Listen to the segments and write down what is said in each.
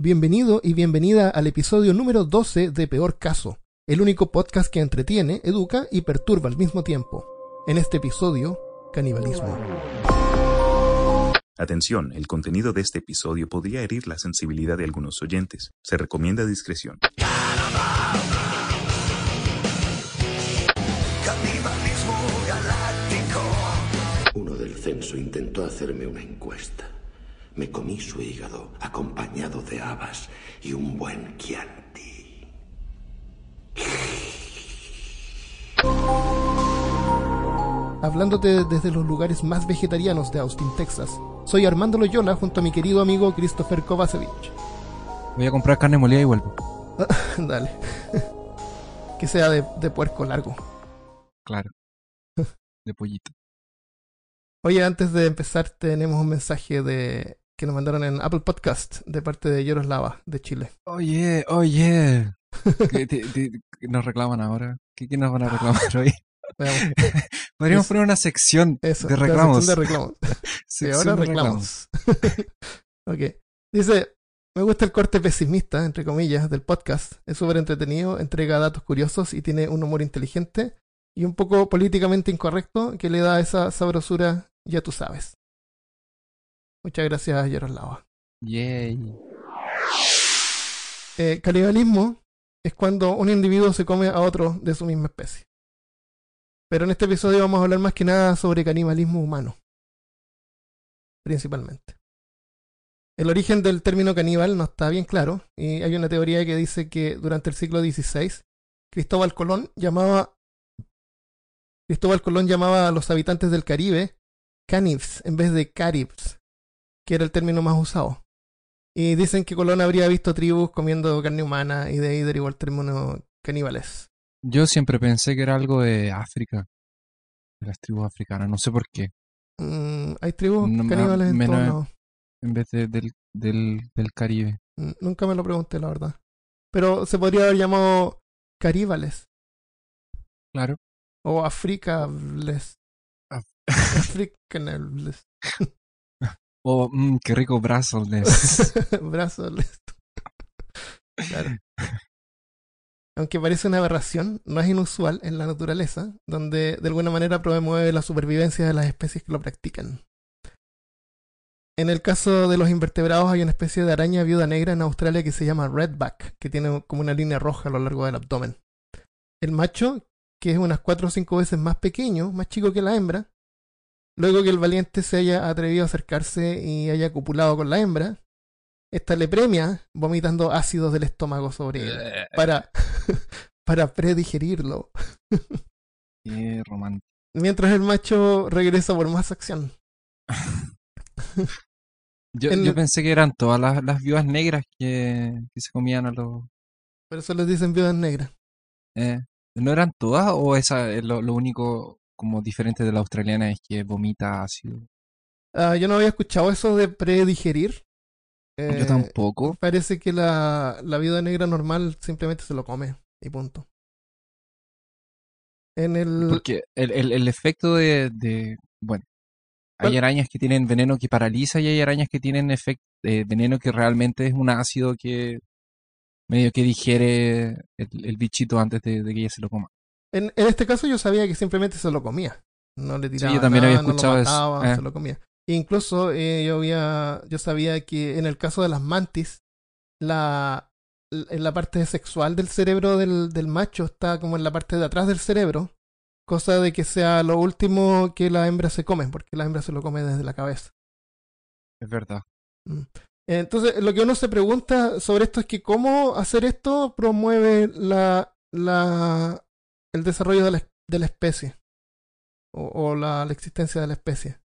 Bienvenido y bienvenida al episodio número 12 de Peor Caso, el único podcast que entretiene, educa y perturba al mismo tiempo. En este episodio, canibalismo. Atención, el contenido de este episodio podría herir la sensibilidad de algunos oyentes. Se recomienda discreción. Uno del censo intentó hacerme una encuesta. Me comí su hígado acompañado de habas y un buen Chianti. Hablándote desde los lugares más vegetarianos de Austin, Texas. Soy Armando Loyola junto a mi querido amigo Christopher Kovacevic. Voy a comprar carne molida y vuelvo. Dale. que sea de, de puerco largo. Claro. De pollito. Oye, antes de empezar tenemos un mensaje de que nos mandaron en Apple Podcast de parte de Yoroslava de Chile. Oye, oye. ¿Qué, te- te- qué nos reclaman ahora? ¿Qué, qué nos van a reclamar hoy? Veamos. Podríamos Es- poner una sección Eso, de la reclamos. sección de reclamos. Sí, ahora de reclamos. ok. Dice, me gusta el corte pesimista, entre comillas, del podcast. Es súper entretenido, entrega datos curiosos y tiene un humor inteligente y un poco políticamente incorrecto que le da esa sabrosura, ya tú sabes. Muchas gracias, Yaroslava. Yay. Eh, canibalismo es cuando un individuo se come a otro de su misma especie. Pero en este episodio vamos a hablar más que nada sobre canibalismo humano. Principalmente. El origen del término caníbal no está bien claro y hay una teoría que dice que durante el siglo XVI Cristóbal Colón llamaba Cristóbal Colón llamaba a los habitantes del Caribe canibs en vez de caribs, que era el término más usado. Y dicen que Colón habría visto tribus comiendo carne humana y de ahí derivó el término caníbales. Yo siempre pensé que era algo de África. De las tribus africanas. No sé por qué. Mm, hay tribus No, caníbales en lados. En vez de- del, del, del Caribe. Mm, Nunca me lo pregunté, la verdad. Pero se podría haber llamado caríbales Claro. o africables. Af- Africanables. Oh, mm, qué rico brazos. Brazos. Claro. Aunque parece una aberración, no es inusual en la naturaleza, donde de alguna manera promueve la supervivencia de las especies que lo practican. En el caso de los invertebrados hay una especie de araña viuda negra en Australia que se llama redback, que tiene como una línea roja a lo largo del abdomen. El macho, que es unas 4 o 5 veces más pequeño, más chico que la hembra, luego que el valiente se haya atrevido a acercarse y haya copulado con la hembra, esta le premia vomitando ácidos del estómago sobre él para, para predigerirlo, Qué romántico. mientras el macho regresa por más acción. Yo, En- yo pensé que eran todas las, las viudas negras que, que se comían a los... Por eso les dicen viudas negras. eh, ¿No eran todas o esa es lo, lo único como diferente de la australiana es que vomita ácido? Ah, yo no había escuchado eso de predigerir. Eh, Yo tampoco. Parece que la, la viuda negra normal simplemente se lo come y punto. En el... Porque el, el, el efecto de, de... Bueno, hay ¿Cuál? arañas que tienen veneno que paraliza y hay arañas que tienen efecto, veneno que realmente es un ácido que medio que digiere el, el bichito antes de, de que ella se lo coma. En, en este caso yo sabía que simplemente se lo comía. No le tiraba yo también había nada, no lo escuchado eso, mataba, eh. se lo comía. Incluso eh, yo había, yo sabía que en el caso de las mantis, la, en la parte sexual del cerebro del, del macho está como en la parte de atrás del cerebro, cosa de que sea lo último que la hembra se come, porque la hembra se lo come desde la cabeza. Es verdad. Entonces, lo que uno se pregunta sobre esto es que cómo hacer esto promueve la, la, el desarrollo de la, de la especie o, o la, la existencia de la especie.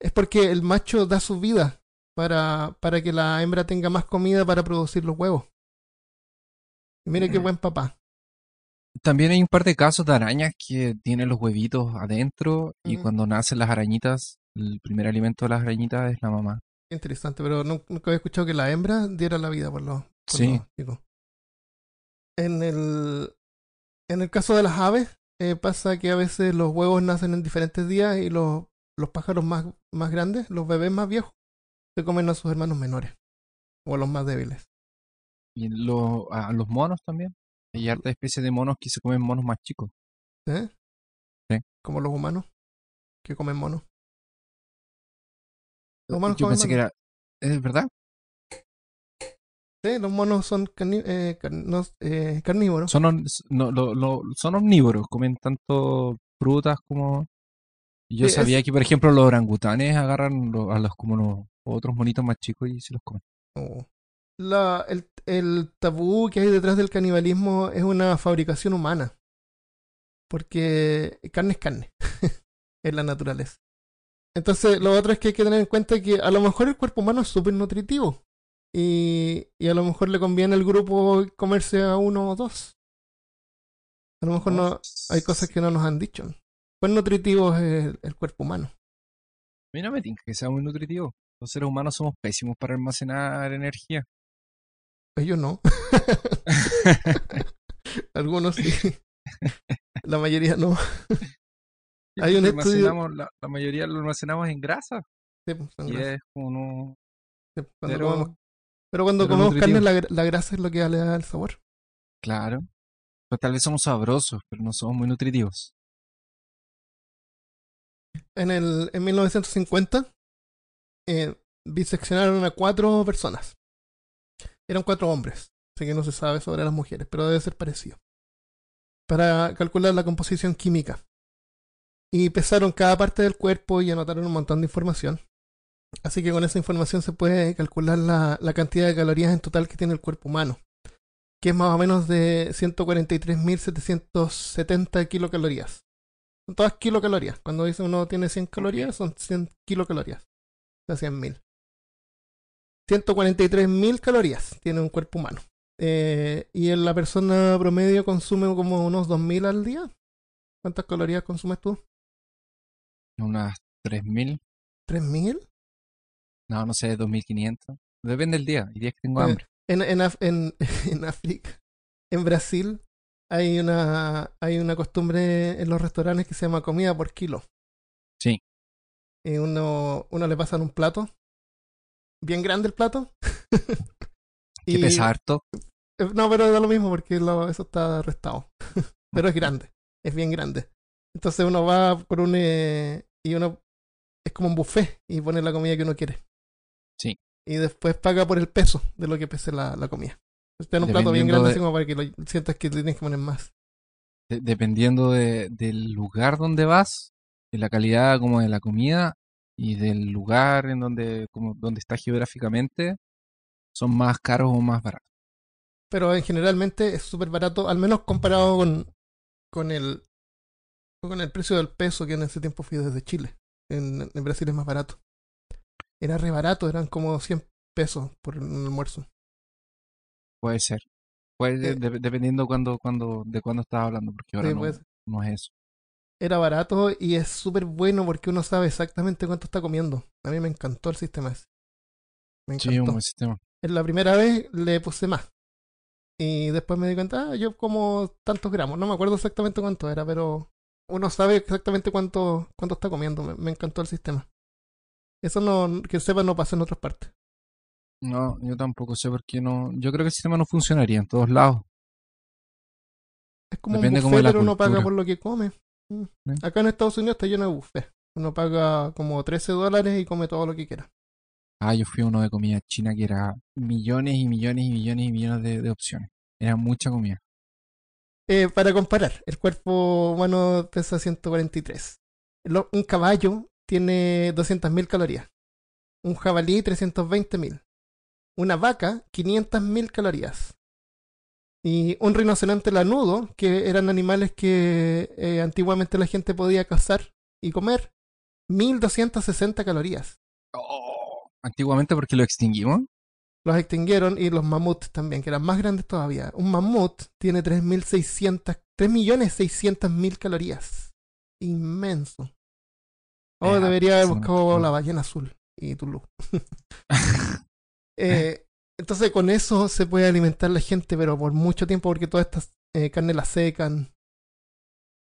Es porque el macho da su vida para, para que la hembra tenga más comida para producir los huevos. Y mire qué buen papá. También hay un par de casos de arañas que tienen los huevitos adentro y cuando nacen las arañitas, el primer alimento de las arañitas es la mamá. Qué interesante, pero nu- nunca había escuchado que la hembra diera la vida por los, por Sí. los chicos. En el, en el caso de las aves, eh, pasa que a veces los huevos nacen en diferentes días y los, los pájaros más, más grandes, los bebés más viejos, se comen a sus hermanos menores o a los más débiles. Y lo- a los monos también. Hay harta especies de monos que se comen monos más chicos. ¿Eh? Sí. Como los humanos que comen monos. Los humanos Yo comen pensé que era... ¿Es verdad? Sí, los monos son eh, no, eh, carnívoros. Son, on- no, lo- lo- son omnívoros, comen tanto frutas como... Yo Sí, sabía es- que, por ejemplo, los orangutanes agarran a los como los otros monitos más chicos y se los comen. Oh. La, el, el tabú que hay detrás del canibalismo es una fabricación humana. Porque carne es carne. es la naturaleza. Entonces, lo otro es que hay que tener en cuenta que a lo mejor el cuerpo humano es súper nutritivo. Y, y a lo mejor le conviene al grupo comerse a uno o dos. A lo mejor no, hay cosas que no nos han dicho. ¿Cuán nutritivo es el, el cuerpo humano? A mí no me tinca que sea muy nutritivo. Los seres humanos somos pésimos para almacenar energía. Ellos no. Algunos sí. La mayoría no. Hay un Lo estudio- La, la mayoría lo almacenamos en grasa. Sí, pues, Y es como no... Sí, cuando Pero, comemos- pero cuando pero comemos carne, la, gra- la grasa es lo que le da el sabor. claro. Tal vez somos sabrosos, pero no somos muy nutritivos. En, el, en 1950, eh, diseccionaron a cuatro personas. Eran cuatro hombres, así que no se sabe sobre las mujeres, pero debe ser parecido. Para calcular la composición química. Y pesaron cada parte del cuerpo y anotaron un montón de información. Así que con esa información se puede calcular la, la cantidad de calorías en total que tiene el cuerpo humano, que es más o menos de 143.770 kilocalorías. Son todas kilocalorías. Cuando dice uno tiene 100 calorías, son 100 kilocalorías. O sea, 100.000. 143.000 calorías tiene un cuerpo humano. Eh, y en la persona promedio consume como unos 2.000 al día. ¿Cuántas calorías consumes tú? Unas 3.000, ¿3.000? No, no sé, 2.500. Depende del día. Hay días que tengo Eh, hambre. En, en, Af- en, en África, en Brasil, hay una, hay una costumbre en los restaurantes que se llama comida por kilo. Sí. Y uno, uno le pasan un plato, bien grande el plato. Que pesa harto. Eh, No, pero da lo mismo porque lo- eso está restado. pero es grande, es bien grande. Entonces uno va por un... eh, y uno... Es como un buffet y pone la comida que uno quiere. Sí. Y después paga por el peso de lo que pese la, la comida. Entonces te dan un plato bien grande de- así como para que lo sientas que tienes que poner más. de- dependiendo de- del lugar donde vas, de la calidad como de la comida y del lugar en donde, como, donde estás geográficamente, son más caros o más baratos. Pero en generalmente es súper barato, al menos comparado con, con el con el precio del peso que en ese tiempo fui desde Chile. En, en Brasil es más barato. Era re barato, eran como 100 pesos por un almuerzo. Puede ser. Puede, Eh. de- dependiendo cuando, cuando, de cuándo estás hablando, porque ahora Sí, no, pues, no es eso. era barato y es súper bueno porque uno sabe exactamente cuánto está comiendo. A mí me encantó el sistema ese. Me Sí, un buen sistema. En la primera vez le puse más. Y después me di cuenta, ah, yo como tantos gramos. No me acuerdo exactamente cuánto era, pero uno sabe exactamente cuánto, cuánto está comiendo. Me, me encantó el sistema. Eso no, que sepa no pasa en otras partes. No, yo tampoco sé por qué no. Yo creo que el sistema no funcionaría en todos lados. Es como Depende un buffet, pero uno paga por lo que come. Mm. Acá en Estados Unidos está lleno de buffet. Uno paga como 13 dólares y come todo lo que quiera. Ah, yo fui a uno de comida china que era millones y millones y millones y millones de, de opciones. Era mucha comida. Eh, para comparar, el cuerpo humano pesa 143. Lo- un caballo tiene 200.000 calorías. Un jabalí 320.000. Una vaca 500.000 calorías. Y un rinoceronte lanudo, que eran animales que eh, antiguamente la gente podía cazar y comer, 1.260 calorías. Antiguamente porque lo extinguimos. Los extinguieron y los mamuts también, que eran más grandes todavía. Un mamut tiene 3.600, 3.600.000 calorías. Inmenso. Oh, Eh, debería haber sí, buscado sí. la ballena azul y Tulu. Eh, entonces con eso se puede alimentar la gente, pero por mucho tiempo porque todas estas eh, carnes las secan.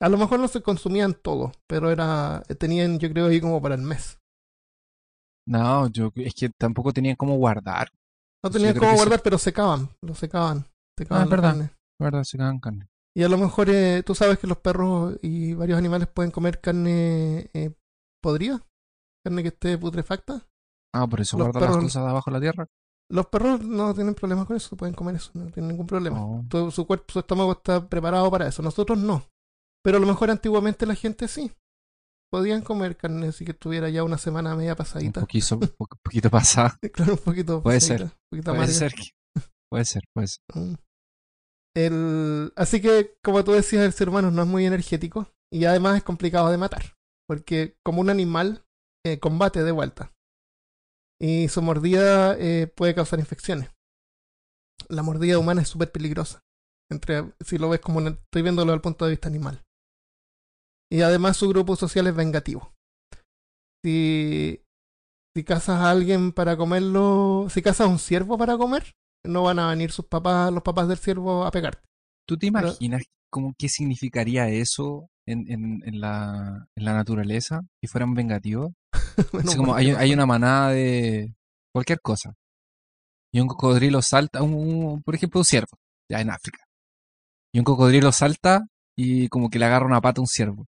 A lo mejor no se consumían todo, pero era tenían yo creo ahí como para el mes. No, yo es que tampoco tenían cómo guardar. No tenían creo cómo sí. guardar, pero secaban. Lo secaban. secaban Ah, verdad. carne. ¿Verdad? Carne. Y a lo mejor eh, tú sabes que los perros y varios animales pueden comer carne eh, podrida, carne que esté putrefacta. Ah, por eso Los guardan las perros- cosas abajo de la tierra. Los perros no tienen problemas con eso, pueden comer eso, no tienen ningún problema. Oh. Todo su cuerpo, su estómago está preparado para eso. Nosotros no. Pero a lo mejor antiguamente la gente sí. Podían comer carne así que estuviera ya una semana media Un pasadita. poquito, un po- poquito pasada. Claro, un poquito Puede pasadita, ser, un poquito Puede ser. que- Puede ser, puede ser. Mm. El, así que, como tú decías, el ser humano no es muy energético y además es complicado de matar, porque como un animal eh, combate de vuelta y su mordida eh, puede causar infecciones. La mordida humana es súper peligrosa, entre, si lo ves como una- estoy viéndolo desde el punto de vista animal. Y además su grupo social es vengativo. Si, si cazas a alguien para comerlo, si cazas a un ciervo para comer, no van a venir sus papás, los papás del ciervo a pegarte. ¿Tú te imaginas cómo qué significaría eso en, en, en la, en la naturaleza? Si fueran vengativos. Bueno, Así como por hay, una manada de cualquier cosa. Y un cocodrilo salta, un, un- por ejemplo, un ciervo, ya en África. Y un cocodrilo salta y como que le agarra una pata a un ciervo.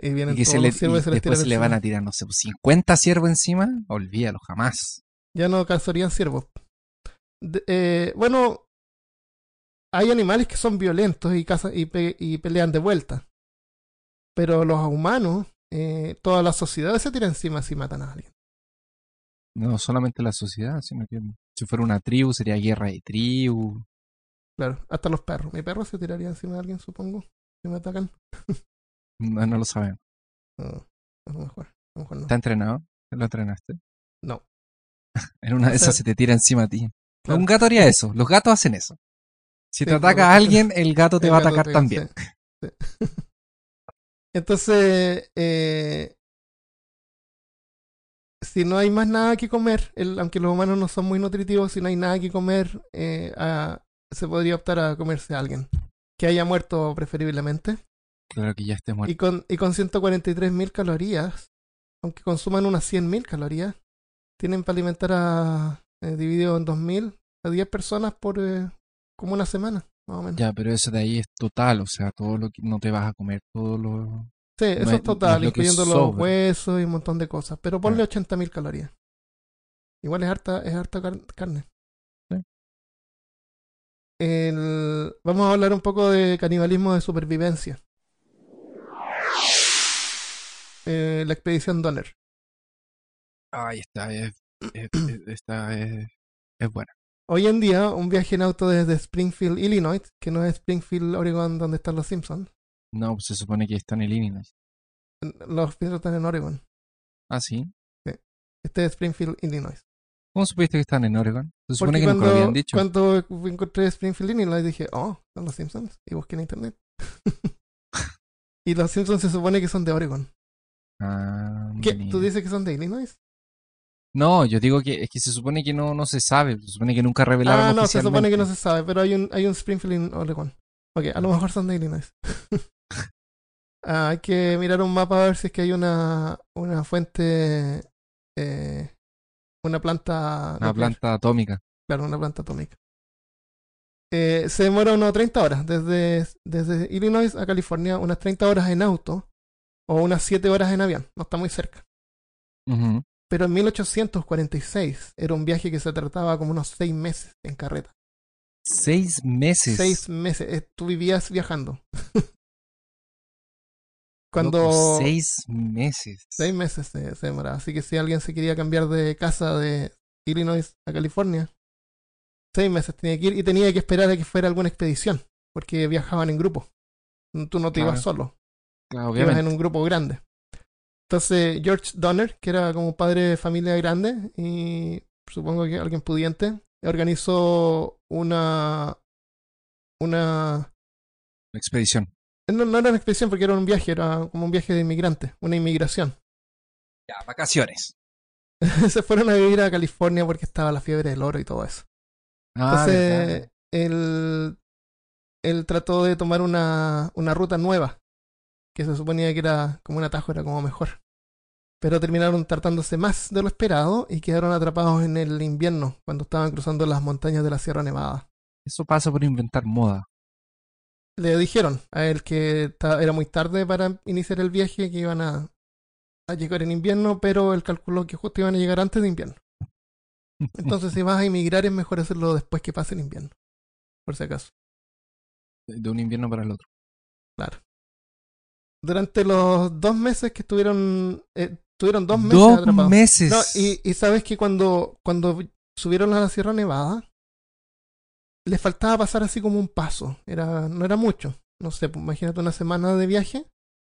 y vienen Y que se le, y y se después se le van a tirar, no sé, pues 50 ciervos encima, olvídalo, jamás. Ya no cazarían ciervos. De- eh, bueno, hay animales que son violentos y, cazan, y, pe- y pelean de vuelta. Pero los humanos, eh, toda la sociedad se tira encima si matan a alguien. No solamente la sociedad, sino que si fuera una tribu sería guerra de tribu. Claro, hasta los perros. Mi perro se tiraría encima de alguien, supongo, si me atacan. No, no lo sabemos. No, a lo mejor. A lo mejor no. ¿Está entrenado? ¿Lo entrenaste? No. En una de O sea, esas se te tira encima a ti. claro. Un gato haría eso. Los gatos hacen eso. Si te ataca a alguien, el gato te El va a atacar también. sí, sí. Entonces, eh, si no hay más nada que comer, el- aunque los humanos no son muy nutritivos, si no hay nada que comer, eh, a- se podría optar a comerse a alguien que haya muerto preferiblemente. Claro que ya esté muerto. Y con, y con 143.000 calorías, aunque consuman unas 100.000 calorías, tienen para alimentar a, eh, dividido en 2.000, a 10 personas por eh, como una semana, más o menos. Ya, pero eso de ahí es total, o sea, todo lo que no te vas a comer, todo lo... Sí, eso es- no total, lo incluyendo los huesos y un montón de cosas. Pero ponle Claro. 80.000 calorías. Igual es harta, es harta car- carne. Sí. El- Vamos a hablar un poco de canibalismo de supervivencia. Eh, la expedición Donner. Ay, esta es... es- es- esta es... es buena. Hoy en día, un viaje en auto desde Springfield, Illinois, que no es Springfield, Oregon, donde están los Simpsons. No, pues se supone que está en Illinois. Los Simpsons están en Oregon. Ah, sí. Este es Springfield, Illinois. ¿Cómo supiste que están en Oregon? Se supone Porque que nunca cuando, lo habían dicho. cuando encontré Springfield, Illinois, dije, oh, son los Simpsons. Y busqué en internet. y los Simpsons se supone que son de Oregon. Ah, ¿Qué? mira. ¿Tú dices que son de Illinois? No, yo digo que es que se supone que no, no se sabe. Se supone que nunca revelaron Ah, no, se supone que no se sabe, pero hay un, hay un Springfield en Oregon. Ok, a lo mejor son de Illinois. Ah, hay que mirar un mapa a ver si es que hay una, una fuente, eh, una planta, Una planta atómica. Claro, una planta atómica. Eh, se demora unas 30 horas, desde, desde Illinois a California, unas 30 horas en auto o unas 7 horas en avión, no está muy cerca. Ujú. Pero en 1846 era un viaje que se trataba como unos 6 meses en carreta. Seis meses. 6 meses, eh, tú vivías viajando. Cuando... Loco, seis meses. Seis meses se, se demoraba. Así que si alguien se quería cambiar de casa de Illinois a California, seis meses tenía que ir y tenía que esperar a que fuera alguna expedición, porque viajaban en grupo. Tú no te ibas solo, Claro, ibas en un grupo grande. Entonces, George Donner, que era como padre de familia grande y supongo que alguien pudiente, organizó una. Una. Expedición. No, no era una expedición porque era un viaje, era como un viaje de inmigrantes, una inmigración. Ya, vacaciones. se fueron a vivir a California porque estaba la fiebre del oro y todo eso. Ah, Entonces, verdad. él, él trató de tomar una, una ruta nueva, que se suponía que era como un atajo, era como mejor. pero terminaron tratándose más de lo esperado y quedaron atrapados en el invierno cuando estaban cruzando las montañas de la Sierra Nevada. Eso pasa por inventar moda. Le dijeron a él que era muy tarde para iniciar el viaje, que iban a, a llegar en invierno, pero él calculó que justo iban a llegar antes de invierno. Entonces, si vas a emigrar, es mejor hacerlo después que pase el invierno, por si acaso. De un invierno para el otro. Claro. Durante los dos meses que estuvieron, eh, tuvieron dos meses Dos atrapados. meses. No, y, y sabes que cuando, cuando subieron a la Sierra Nevada, les faltaba pasar así como un paso. Era, no era mucho. No sé, pues, imagínate una semana de viaje.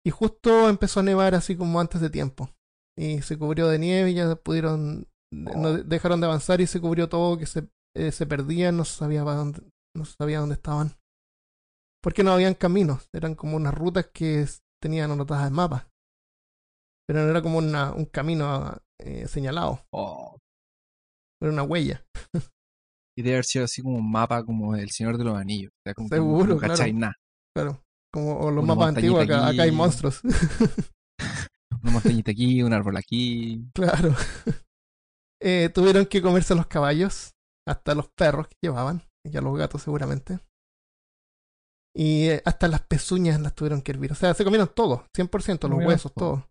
Y justo empezó a nevar así como antes de tiempo. Y se cubrió de nieve y ya pudieron. No, dejaron de avanzar y se cubrió todo, que se, eh, se perdían, no se sabía para dónde, no sabía dónde estaban. Porque no habían caminos, eran como unas rutas que tenían anotadas en mapas. Pero no era como una, un camino eh, señalado, Oh, era una huella. y debe haber sido así como un mapa como el Señor de los Anillos. O sea, como Seguro, no claro. nada. Claro. Como o los Una mapas antiguos, acá, acá hay monstruos. Una montañita aquí, un árbol aquí. claro. Eh, tuvieron que comerse los caballos, hasta los perros que llevaban, y a los gatos seguramente. Y eh, hasta las pezuñas las tuvieron que hervir. O sea, se comieron todo, 100%, los huesos, todo.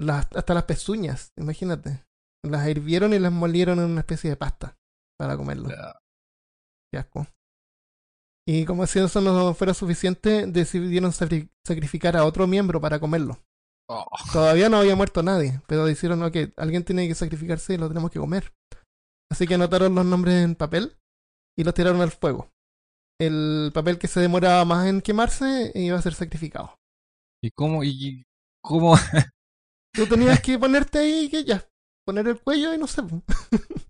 Las, hasta las pezuñas, imagínate. Las hirvieron y las molieron en una especie de pasta para comerlo. Qué asco. Y como si eso no fuera suficiente, decidieron sacri- sacrificar a otro miembro para comerlo. oh, Todavía no había muerto nadie, pero dijeron, ok, alguien tiene que sacrificarse y lo tenemos que comer. Así que anotaron los nombres en papel y los tiraron al fuego. El papel que se demoraba más en quemarse iba a ser sacrificado. ¿Y cómo? ¿Y cómo? Tú tenías que ponerte ahí que ya, poner el cuello y no sé.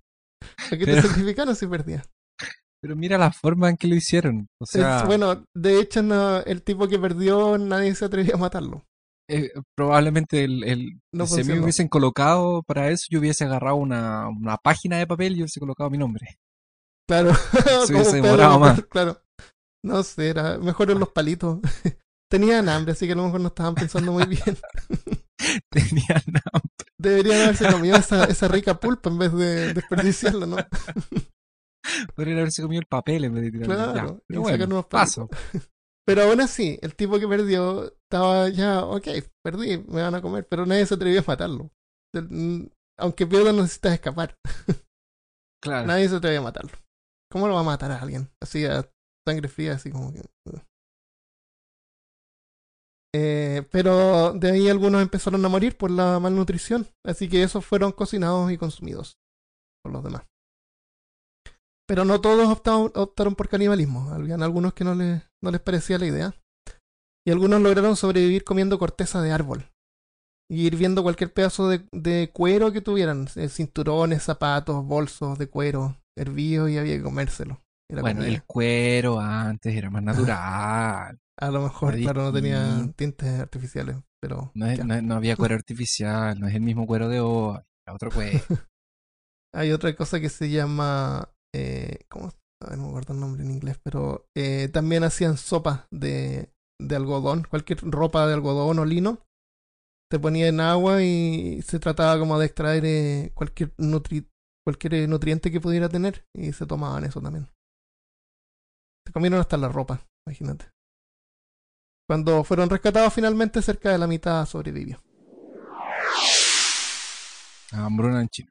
¿A qué te Pero- sacrificaron si perdías? Pero mira la forma en que lo hicieron. O sea, Es- bueno, de hecho, no, el tipo que perdió, nadie se atrevía a matarlo. eh, probablemente el, el No si me hubiesen colocado para eso, yo hubiese agarrado una, una página de papel y hubiese colocado mi nombre. Claro. Se Pedro, demorado más. Claro. No sé, era mejor en los palitos. Tenían hambre, así que a lo mejor no estaban pensando muy bien. Tenía nada. Deberían haberse comido esa, esa rica pulpa en vez de desperdiciarla, ¿no? Podrían haberse comido el papel en vez de tirarlo. Claro, Ya, y bueno, unos paso. Pero aún así, el tipo que perdió estaba ya, ok, perdí, me van a comer, pero nadie se atrevió a matarlo. Aunque pierdas, necesitas escapar. Claro. Nadie se atreve a matarlo. ¿Cómo lo va a matar a alguien? Así a sangre fría, así como que. Eh, pero de ahí algunos empezaron a morir por la malnutrición. Así que esos fueron cocinados y consumidos por los demás. Pero no todos optaron, por canibalismo. Habían algunos que no les, no les parecía la idea. Y algunos lograron sobrevivir comiendo corteza de árbol. Y ir viendo cualquier pedazo de, de cuero que tuvieran. eh, Cinturones, zapatos, bolsos de cuero hervidos y había que comérselo. Era Bueno, comida. el cuero antes era más natural. A lo mejor, claro, no tenía tintes artificiales. Pero No, es- no- no había cuero artificial, no es el mismo cuero de hoy, era otro cuero. hay otra cosa que se llama. Eh, ¿Cómo? No me acuerdo el nombre en inglés, pero eh, también hacían sopa de, de algodón, cualquier ropa de algodón o lino. Se ponía en agua y se trataba como de extraer eh, cualquier, nutri cualquier eh, nutriente que pudiera tener y se tomaban eso también. Se comieron hasta la ropa, imagínate. Cuando fueron rescatados finalmente, cerca de la mitad sobrevivió. Hambruna en China.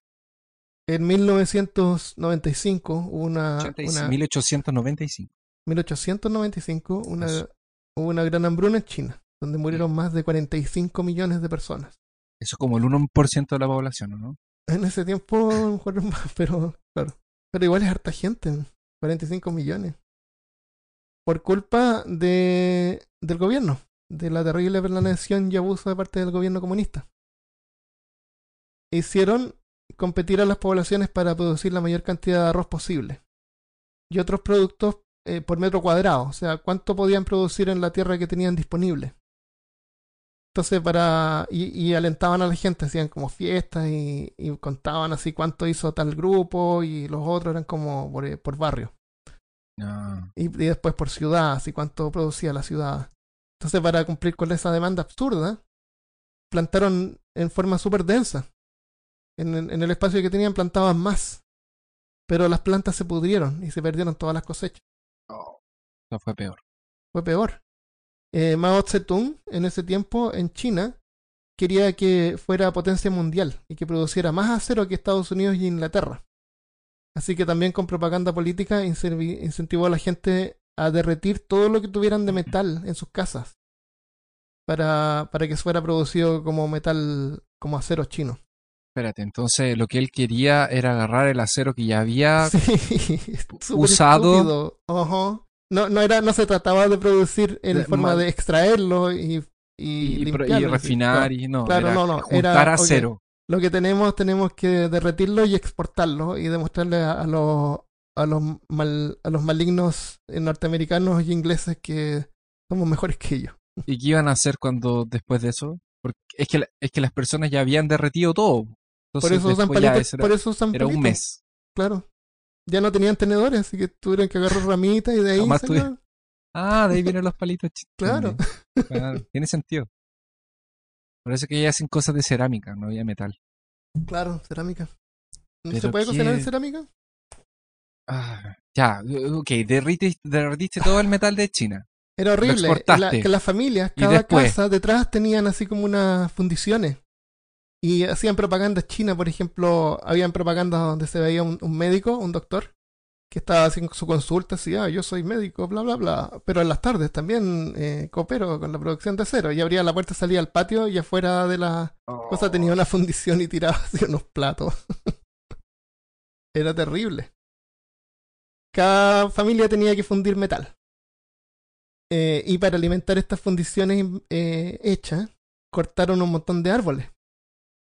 En 1995 hubo una, 85, una 1895. 1895 una, Eso. hubo una gran hambruna en China, donde murieron más de 45 millones de personas. Eso es como el 1% de la población, ¿no? En ese tiempo, mejor más, pero claro. Pero igual es harta gente, 45 millones. Por culpa de, del gobierno, de la terrible planeación y abuso de parte del gobierno comunista. Hicieron competir a las poblaciones para producir la mayor cantidad de arroz posible. Y otros productos eh, por metro cuadrado, o sea, cuánto podían producir en la tierra que tenían disponible. Entonces, para. Y, y alentaban a la gente, hacían como fiestas y, y contaban así cuánto hizo tal grupo y los otros eran como por, eh, por barrio. No. Y, y después por ciudad, así cuánto producía la ciudad. Entonces, para cumplir con esa demanda absurda, plantaron en forma súper densa. En, el- en el espacio que tenían plantaban más. Pero las plantas se pudrieron y se perdieron todas las cosechas. Eso fue peor. Fue peor. Eh, Mao Zedong, en ese tiempo, en China, quería que fuera potencia mundial y que produciera más acero que Estados Unidos y Inglaterra. Así que también con propaganda política incentivó a la gente a derretir todo lo que tuvieran de metal en sus casas para, para que fuera producido como metal, como acero chino. Espérate, entonces lo que él quería era agarrar el acero que ya había Sí, usado. Ajá. No, no, era, no se trataba de producir en De- forma mal- de extraerlo y, y, refinar y no, Claro, era no, no, juntar era- ok. acero. Lo que tenemos, tenemos que derretirlo y exportarlo y demostrarle a, a los a los mal, a los malignos norteamericanos y ingleses que somos mejores que ellos. ¿Y qué iban a hacer cuando después de eso? Porque es que, la- es que las personas ya habían derretido todo. Por eso usan palitos, por eso usan era un mes. Claro. Ya no tenían tenedores, así que tuvieron que agarrar ramitas y de ahí. Ah, de ahí vienen los palitos. Claro. Claro, tiene sentido. Por eso que ya hacen cosas de cerámica, no había metal. Claro, cerámica. ¿No Pero se puede cocinar en cerámica? Ah, ya, ok, derritiste, derritiste todo el metal de China. Era horrible. exportaste. La- que las familias, cada casa detrás tenían así como unas fundiciones. Y hacían propaganda china, por ejemplo, habían propaganda donde se veía un, un médico, un doctor, que estaba haciendo su consulta, así, ah, yo soy médico, bla, bla, bla. Pero en las tardes también eh, coopero con la producción de acero. Y abría la puerta, salía al patio y afuera de la cosa tenía una fundición y tiraba así unos platos. Era terrible. Cada familia tenía que fundir metal. Eh, y para alimentar estas fundiciones eh, hechas, cortaron un montón de árboles.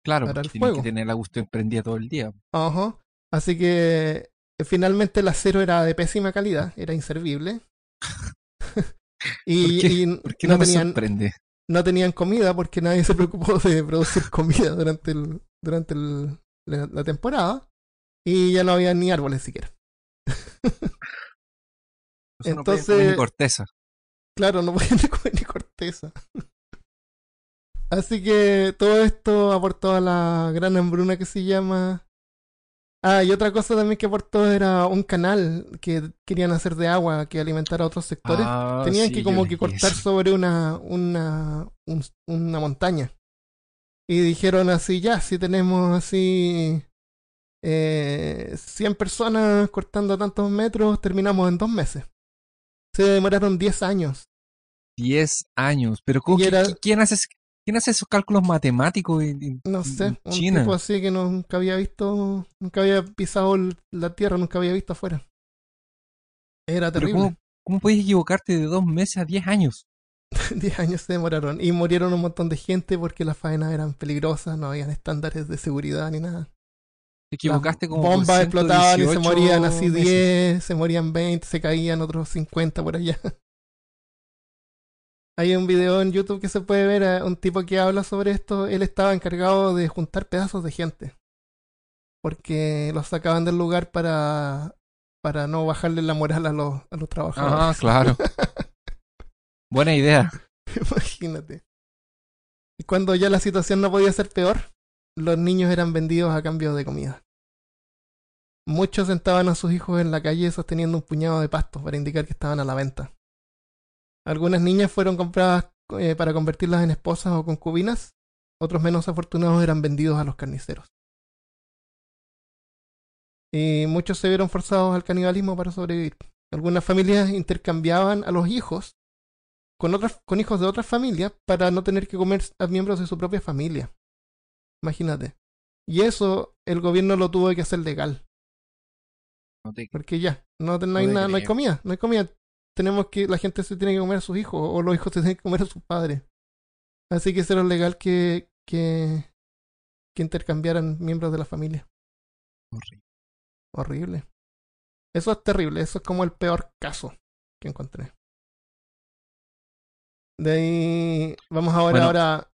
Claro, para porque el tenían fuego. que tener la cuestión prendida todo el día. Ajá. Así que eh, finalmente el acero era de pésima calidad, era inservible. y ¿Por qué? y ¿Por qué no, no, tenían, sorprende? no tenían comida porque nadie se preocupó de producir comida durante, el, durante el- la, la temporada. Y ya no había ni árboles siquiera. Eso no podía comer entonces- ni corteza. Claro, no podían comer ni corteza. Así que todo esto aportó a la gran hambruna que se llama. Ah, y otra cosa también que aportó era un canal que querían hacer de agua que alimentara a otros sectores. Ah, Tenían sí, que como que cortar eso. sobre una, una, un- una montaña. Y dijeron así, ya, si tenemos así eh, 100 personas cortando tantos metros, terminamos en dos meses. Se demoraron 10 años. 10 años. Pero ¿cómo, era- qui- ¿quién, hace, ¿quién hace esos cálculos matemáticos en, en- No en sé, un China? tipo así que no- nunca había visto, nunca había pisado la tierra, nunca había visto afuera. Era terrible. ¿cómo, ¿Cómo puedes equivocarte de dos meses a 10 años? 10 años se demoraron y murieron un montón de gente porque las faenas eran peligrosas, no habían estándares de seguridad ni nada. Te equivocaste como bombas explotaban y se 118 morían así meses. 10, se morían 20, se caían otros 50 por allá. Hay un video en YouTube que se puede ver a un tipo que habla sobre esto. Él estaba encargado de juntar pedazos de gente. Porque los sacaban del lugar para, para no bajarle la moral a los, a los trabajadores. Ah, claro. Buena idea. Imagínate. Y cuando ya la situación no podía ser peor, los niños eran vendidos a cambio de comida. Muchos sentaban a sus hijos en la calle sosteniendo un puñado de pastos para indicar que estaban a la venta. Algunas niñas fueron compradas eh, para convertirlas en esposas o concubinas. Otros menos afortunados eran vendidos a los carniceros. Y muchos se vieron forzados al canibalismo para sobrevivir. Algunas familias intercambiaban a los hijos con otras con hijos de otras familias para no tener que comer a miembros de su propia familia. Imagínate. Y eso el gobierno lo tuvo que hacer legal, No te- porque ya, no, no hay No te nada, no hay comida, no hay comida. Tenemos que la gente se tiene que comer a sus hijos o los hijos se tienen que comer a sus padres. Así que hicieron legal que que que intercambiaran miembros de la familia. horrible. Horrible. Eso es terrible, eso es como el peor caso que encontré. De ahí vamos ahora Bueno. ahora.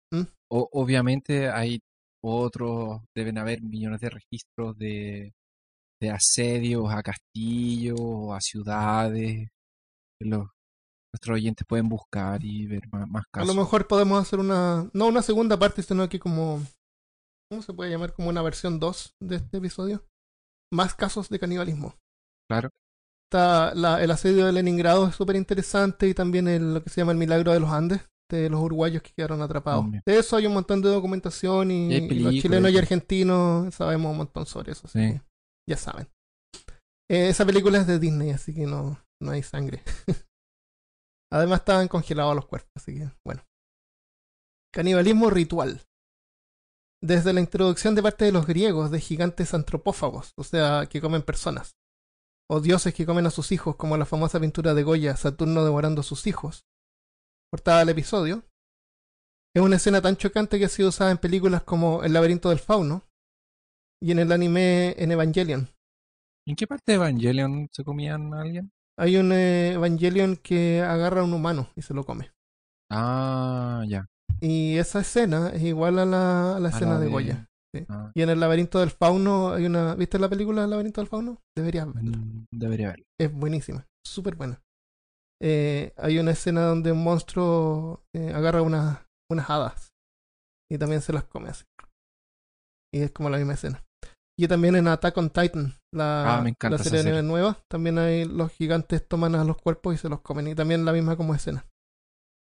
O- obviamente hay otros, deben haber millones de registros de, de asedios a castillos a ciudades. Los, nuestros oyentes pueden buscar y ver más, más A casos. lo mejor podemos hacer una, no una segunda parte, sino que como, ¿cómo se puede llamar? Como una versión 2 de este episodio. Más casos de canibalismo. Claro. Está la- el asedio de Leningrado es súper interesante y también el- lo que se llama el milagro de los Andes, de los uruguayos que quedaron atrapados. Hombre. De eso hay un montón de documentación y, Y hay y los chilenos y argentinos sabemos un montón sobre eso. Así Sí. que ya saben. Eh, esa película es de Disney, así que no, no hay sangre. Además estaban congelados los cuerpos, así que bueno. Canibalismo ritual. Desde la introducción de parte de los griegos de gigantes antropófagos, o sea, que comen personas, o dioses que comen a sus hijos, como la famosa pintura de Goya, Saturno devorando a sus hijos, portada del episodio, es una escena tan chocante que ha sido usada en películas como El laberinto del fauno y en el anime en Evangelion. ¿En qué parte de Evangelion se comían a alguien? Hay un eh, Evangelion que agarra a un humano y se lo come. Ah, ya. Y esa escena es igual a la, a la A escena la de de- Goya. Ah, Y en el laberinto del fauno hay una... ¿Viste la película del laberinto del fauno? Deberías verla. mm, debería verlo. Es buenísima, súper buena. Eh, hay una escena donde un monstruo eh, agarra unas, unas hadas y también se las come así. Y es como la misma escena. Y también en Attack on Titan, la, Ah, la serie, serie. nueva, también hay los gigantes toman a los cuerpos y se los comen. Y también la misma como escena.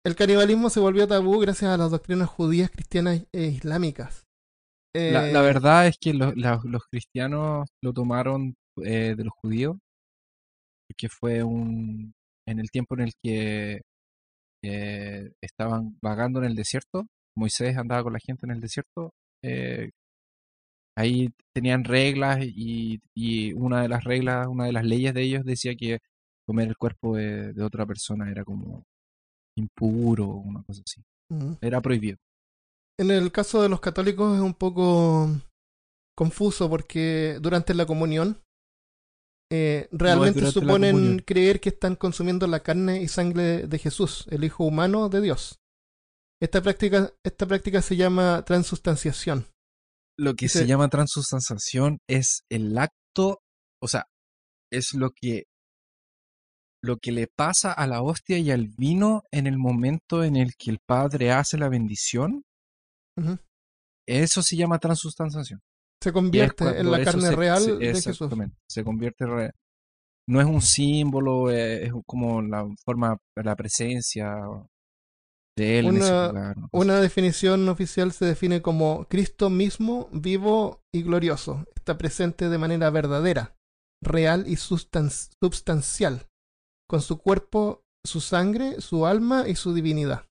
El canibalismo se volvió tabú gracias a las doctrinas judías, cristianas e islámicas. La, Eh, la verdad es que los, la- los cristianos lo tomaron eh, de los judíos, que fue un en el tiempo en el que eh, estaban vagando en el desierto, Moisés andaba con la gente en el desierto, ahí tenían reglas y, y una de las reglas, una de las leyes de ellos decía que comer el cuerpo de, de otra persona era como impuro o una cosa así, era prohibido. En el caso de los católicos es un poco confuso porque durante la comunión eh, realmente suponen creer que están consumiendo la carne y sangre de Jesús, el Hijo humano de Dios. Esta práctica, esta práctica se llama transustanciación. Lo que se llama transustanciación es el acto, o sea, es lo que lo que le pasa a la hostia y al vino en el momento en el que el padre hace la bendición. Eso se llama transustanciación. Se convierte en la carne se- real se- de Jesús. exactamente, Se convierte re- no es un símbolo, eh, es como la forma, la presencia de él en ese Una- lugar. ¿no? Una definición oficial se define como Cristo mismo, vivo y glorioso. Está presente de manera verdadera, real y sustan- substancial, con su cuerpo, su sangre, su alma y su divinidad.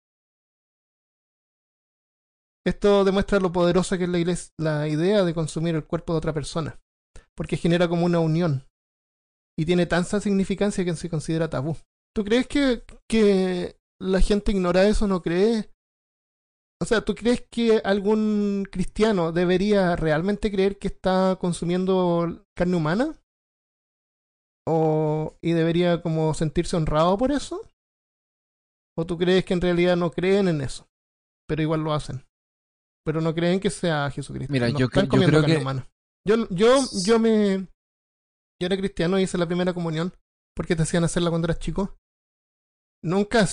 Esto demuestra lo poderosa que es la, iglesia- la idea de consumir el cuerpo de otra persona, porque genera como una unión y tiene tanta significancia que se considera tabú. ¿Tú crees que, que la gente ignora eso, no cree? O sea, ¿tú crees que algún cristiano debería realmente creer que está consumiendo carne humana? ¿O y debería como sentirse honrado por eso? ¿O tú crees que en realidad no creen en eso? Pero igual lo hacen. Pero no creen que sea Jesucristo. Mira, no yo están yo comiendo creo carne que- humana. Yo, yo, yo me. Yo era cristiano y hice la primera comunión porque te hacían hacerla cuando eras chico. Nunca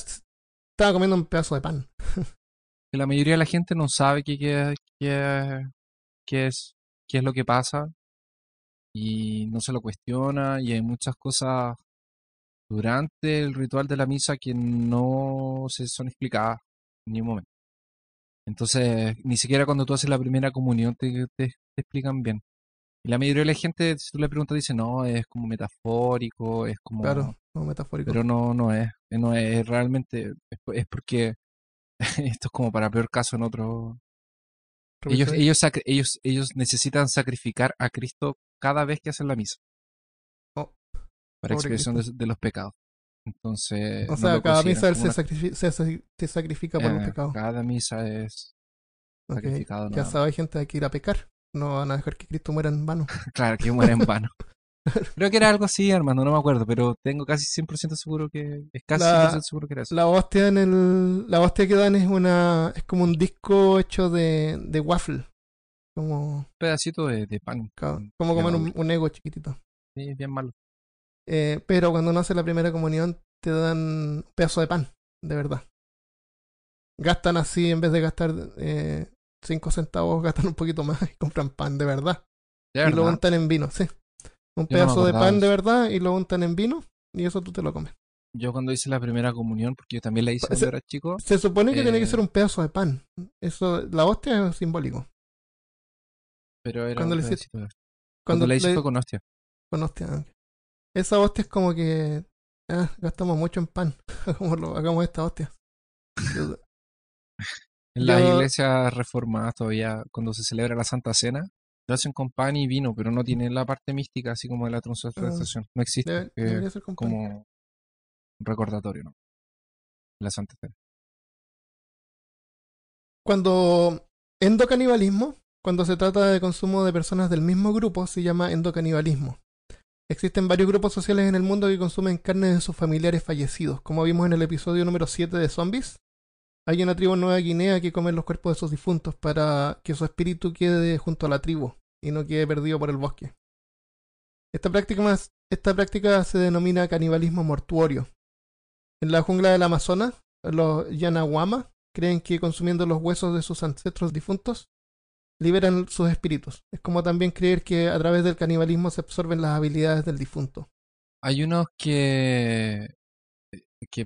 estaba comiendo un pedazo de pan. la mayoría de la gente no sabe qué, qué, qué- qué es, qué es lo que pasa y no se lo cuestiona y hay muchas cosas durante el ritual de la misa que no se son explicadas en ningún momento. Entonces, ni siquiera cuando tú haces la primera comunión te, te- te explican bien. Y la mayoría de la gente, si tú le preguntas, dice, no, es como metafórico, es como... Claro, como metafórico. Pero no, no es, no es realmente, es, es porque esto es como para peor caso en otro. Ellos, ellos, ellos, ellos necesitan sacrificar a Cristo cada vez que hacen la misa. Oh, para expiación de, de los pecados. Entonces, o no sea, lo cada misa él se, sacrifi- se, se- se sacrifica por una- los eh, pecados. Cada misa es Ok, sacrificado. Ya sabes, gente, hay que ir a pecar. No van a dejar que Cristo muera en vano. Claro, que muere en vano. Creo que era algo así, Armando, no me acuerdo, pero tengo casi 100% seguro que. Es casi La- 100% seguro que era eso. La hostia en el. La hostia que dan es una. es como un disco hecho de, de waffle. Como, Un pedacito de, de pan. como comer un, ego chiquitito. Sí, bien malo. Eh, pero cuando uno hace la primera comunión, te dan un pedazo de pan, de verdad. Gastan así, en vez de gastar 5 eh, centavos, gastan un poquito más y compran pan de verdad. ¿De Y lo untan en vino, sí. Un Yo no me pedazo de pan de verdad y lo untan en vino y eso tú te lo comes. Yo cuando hice la primera comunión, porque yo también la hice cuando era chico, Se supone que tiene que Eh. ser un pedazo de pan. Eso, la hostia es simbólico. pero era cuando un le de- Cuando Cuando la hice le- fue con hostia. con hostia. ok. Esa hostia es como que ah, gastamos mucho en pan. Hagámoslo- hagamos esta hostia. En las Yo- iglesias reformadas todavía, cuando se celebra la Santa Cena, lo hacen con pan y vino, pero no tienen la parte mística así como de la transubstanciación. No existe. debe- eh, debería ser con pan. como un recordatorio, ¿no? La Santa Cena. Cuando endocanibalismo, cuando se trata de consumo de personas del mismo grupo, se llama endocanibalismo. Existen varios grupos sociales en el mundo que consumen carne de sus familiares fallecidos. Como vimos en el episodio número 7 de Zombies, hay una tribu en Nueva Guinea que come los cuerpos de sus difuntos para que su espíritu quede junto a la tribu y no quede perdido por el bosque. Esta práctica, se denomina canibalismo mortuorio. En la jungla del Amazonas, los Yanawama creen que consumiendo los huesos de sus ancestros difuntos liberan sus espíritus. Es como también creer que a través del canibalismo se absorben las habilidades del difunto. Hay unos que, que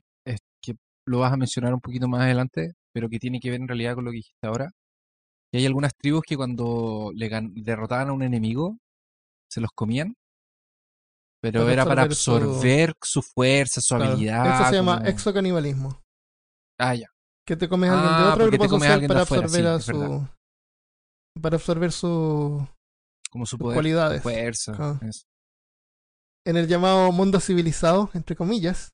lo vas a mencionar un poquito más adelante, pero que tiene que ver en realidad con lo que dijiste ahora. Y hay algunas tribus que cuando le derrotaban a un enemigo, se los comían, pero era para absorber su- su, fuerza, su Claro, habilidad. Eso se llama como- exocanibalismo. Ah, ya. Que te comes a alguien de Ah, otro porque grupo social alguien de para absorber a su para absorber su- Como su poder, cualidades. fuerza. Ah. eso. En el llamado mundo civilizado, entre comillas,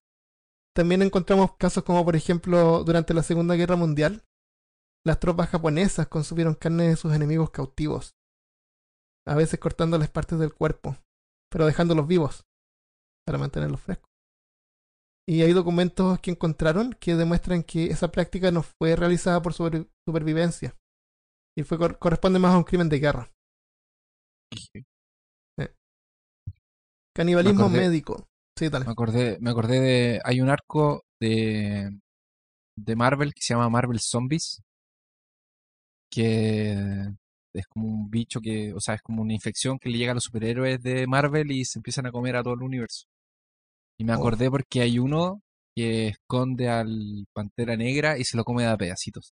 también encontramos casos como por ejemplo durante la Segunda Guerra Mundial, las tropas japonesas consumieron carne de sus enemigos cautivos, a veces cortándoles partes del cuerpo, pero dejándolos vivos para mantenerlos frescos. Y hay documentos que encontraron que demuestran que esa práctica no fue realizada por super- supervivencia y fue cor- corresponde más a un crimen de guerra. Canibalismo acordé- médico. Sí, dale. Me acordé, me acordé de. Hay un arco de, de Marvel que se llama Marvel Zombies. Que es como un bicho que. O sea, es como una infección que le llega a los superhéroes de Marvel y se empiezan a comer a todo el universo. Y me Oh. acordé porque hay uno que esconde al Pantera Negra y se lo come a pedacitos.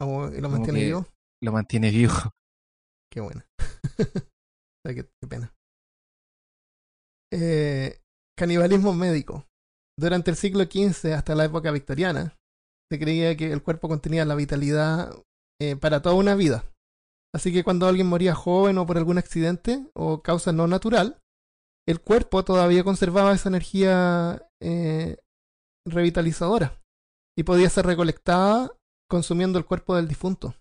Oh, y lo como mantiene vivo. Lo mantiene vivo. Qué buena. Qué, qué pena. Eh, canibalismo médico. Durante el siglo XV hasta la época victoriana, se creía que el cuerpo contenía la vitalidad eh, para toda una vida. Así que cuando alguien moría joven o por algún accidente o causa no natural, el cuerpo todavía conservaba esa energía eh, revitalizadora y podía ser recolectada consumiendo el cuerpo del difunto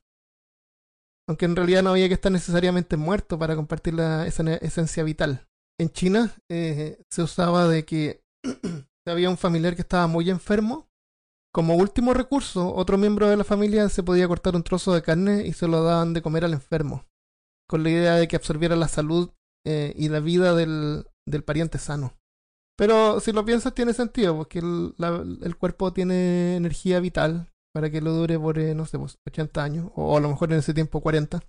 aunque en realidad no había que estar necesariamente muerto para compartir la, esa esencia vital. En China eh, se usaba de que había un familiar que estaba muy enfermo, como último recurso, otro miembro de la familia se podía cortar un trozo de carne y se lo daban de comer al enfermo, con la idea de que absorbiera la salud eh, y la vida del, del pariente sano. Pero si lo piensas tiene sentido, porque el, cuerpo tiene energía vital para que lo dure por, eh, no sé, pues, 80 años, o a lo mejor en ese tiempo 40.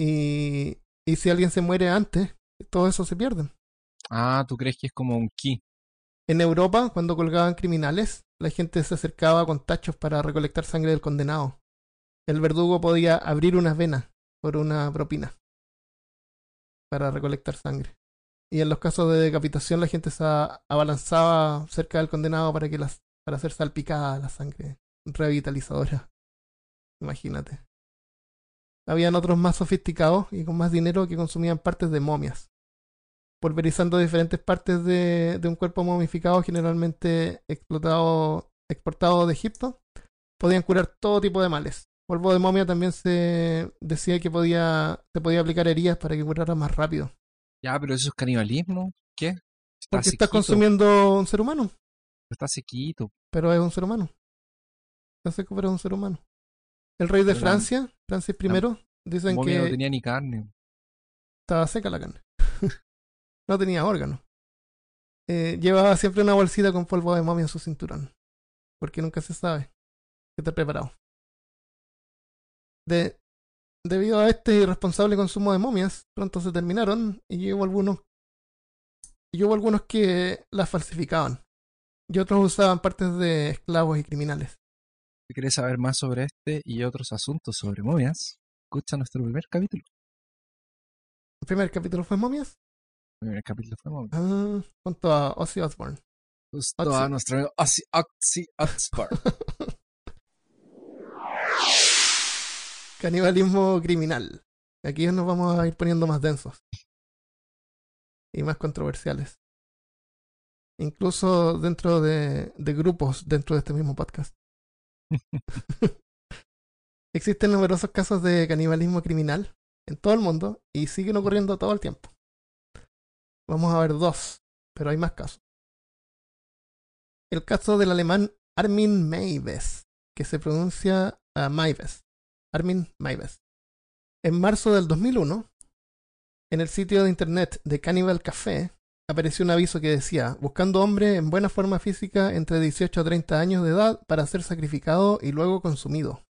Y, y si alguien se muere antes, todo eso se pierde. Ah, ¿tú crees que es como un ki? En Europa, cuando colgaban criminales, la gente se acercaba con tachos para recolectar sangre del condenado. El verdugo podía abrir unas venas por una propina para recolectar sangre. Y en los casos de decapitación, la gente se abalanzaba cerca del condenado para que las, para hacer salpicada la sangre revitalizadora. Imagínate. Habían otros más sofisticados y con más dinero que consumían partes de momias pulverizando diferentes partes de, de un cuerpo momificado, generalmente explotado, exportado de Egipto, podían curar todo tipo de males. Polvo de momia también se decía que podía, se podía aplicar heridas para que curara más rápido. Ya, pero eso es canibalismo. ¿Qué? Está Porque estás consumiendo un ser humano, Está sequito. pero es un ser humano. Está seco, pero es un ser humano. El rey de Francia, Francis I, dicen Momia no que tenía ni carne. estaba seca la carne. no tenía órganos. eh, llevaba siempre una bolsita con polvo de momia en su cinturón. Porque nunca se sabe que está preparado. De, debido a este irresponsable consumo de momias, pronto se terminaron y hubo algunos, y hubo algunos que las falsificaban. Y otros usaban partes de esclavos y criminales. Si quieres saber más sobre este y otros asuntos sobre momias, escucha nuestro primer capítulo. El primer capítulo fue momias. El primer capítulo fue momias. Ah, junto a Ozzy Osbourne. Justo Oxy. a nuestro amigo Ozzy, Ozzy Osbourne. Canibalismo criminal. Aquí nos vamos a ir poniendo más densos. Y más controversiales. Incluso dentro de, de grupos dentro de este mismo podcast. Existen numerosos casos de canibalismo criminal en todo el mundo y siguen ocurriendo todo el tiempo. Vamos a ver dos, pero hay más casos. El caso del alemán Armin Meiwes, que se pronuncia uh. Armin Maives. En marzo del 2001, en el sitio de internet de Cannibal Café, apareció un aviso que decía, buscando hombre en buena forma física entre 18 a 30 años de edad para ser sacrificado y luego consumido.